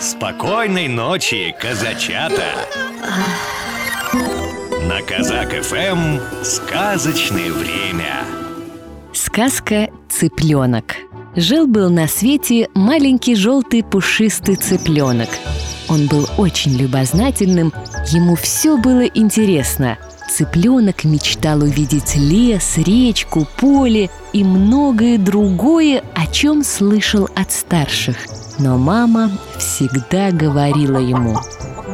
Спокойной ночи, казачата! На Казак ФМ сказочное время. Сказка «Цыпленок». Жил-был на свете маленький желтый пушистый цыпленок. Он был очень любознательным, ему все было интересно. Цыпленок мечтал увидеть лес, речку, поле и многое другое, о чем слышал от старших. Но мама всегда говорила ему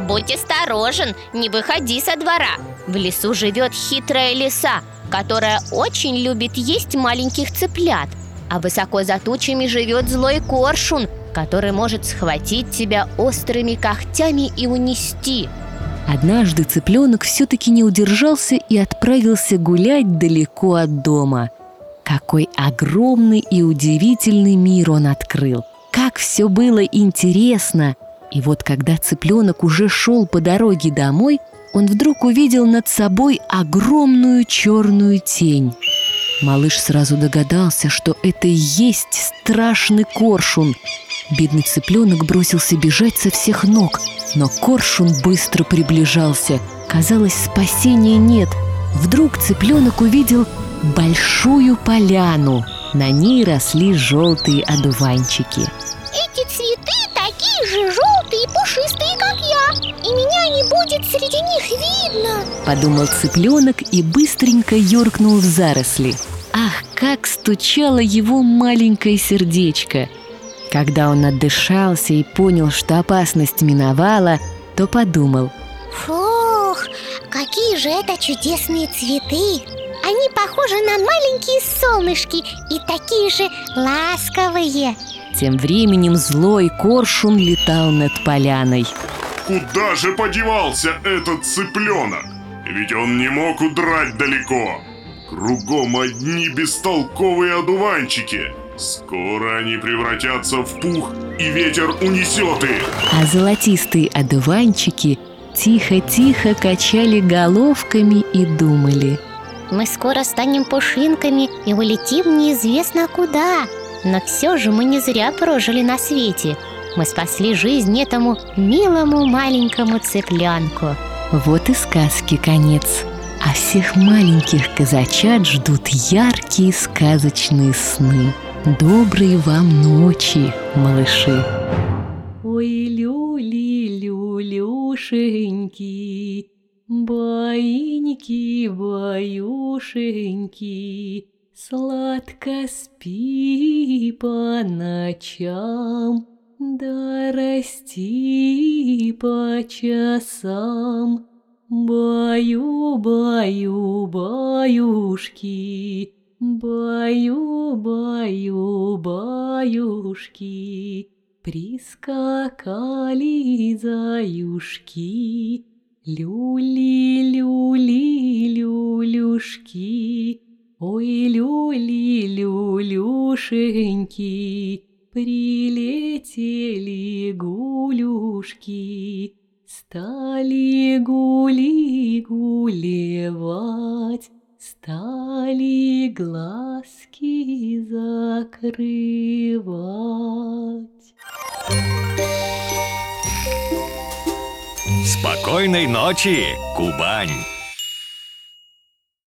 Будь осторожен, не выходи со двора В лесу живет хитрая лиса, которая очень любит есть маленьких цыплят А высоко за тучами живет злой коршун, который может схватить тебя острыми когтями и унести Однажды цыпленок все-таки не удержался и отправился гулять далеко от дома. Какой огромный и удивительный мир он открыл! Как все было интересно! И вот когда цыпленок уже шел по дороге домой, он вдруг увидел над собой огромную черную тень. Малыш сразу догадался, что это и есть страшный коршун. Бедный цыпленок бросился бежать со всех ног, но коршун быстро приближался. Казалось, спасения нет. Вдруг цыпленок увидел большую поляну. На ней росли желтые одуванчики. Эти цветы такие же желтые и пушистые, как я. И меня не будет среди них видно. Подумал цыпленок и быстренько юркнул в заросли. Ах, как стучало его маленькое сердечко! Когда он отдышался и понял, что опасность миновала, то подумал. Фух, какие же это чудесные цветы! Они похожи на маленькие солнышки и такие же ласковые Тем временем злой коршун летал над поляной Куда же подевался этот цыпленок? Ведь он не мог удрать далеко. Кругом одни бестолковые одуванчики. Скоро они превратятся в пух, и ветер унесет их. А золотистые одуванчики тихо-тихо качали головками и думали Мы скоро станем пушинками и улетим неизвестно куда. Но все же мы не зря прожили на свете. Мы спасли жизнь этому милому маленькому цыпленку Вот и сказки конец. А всех маленьких казачат ждут яркие сказочные сны. Доброй вам ночи, малыши! Ой, люли, люлюшеньки, Баиньки, баюшеньки, Сладко спи по ночам, Да расти по часам. Баю, баю, баюшки, Баю, баю, баюшки, Прискакали заюшки, Люли, люли, люлюшки, Ой, люли, люлюшеньки, Прилетели гулюшки, Стали гули гулевать, Стали глазки закрывать. Спокойной ночи, Кубань!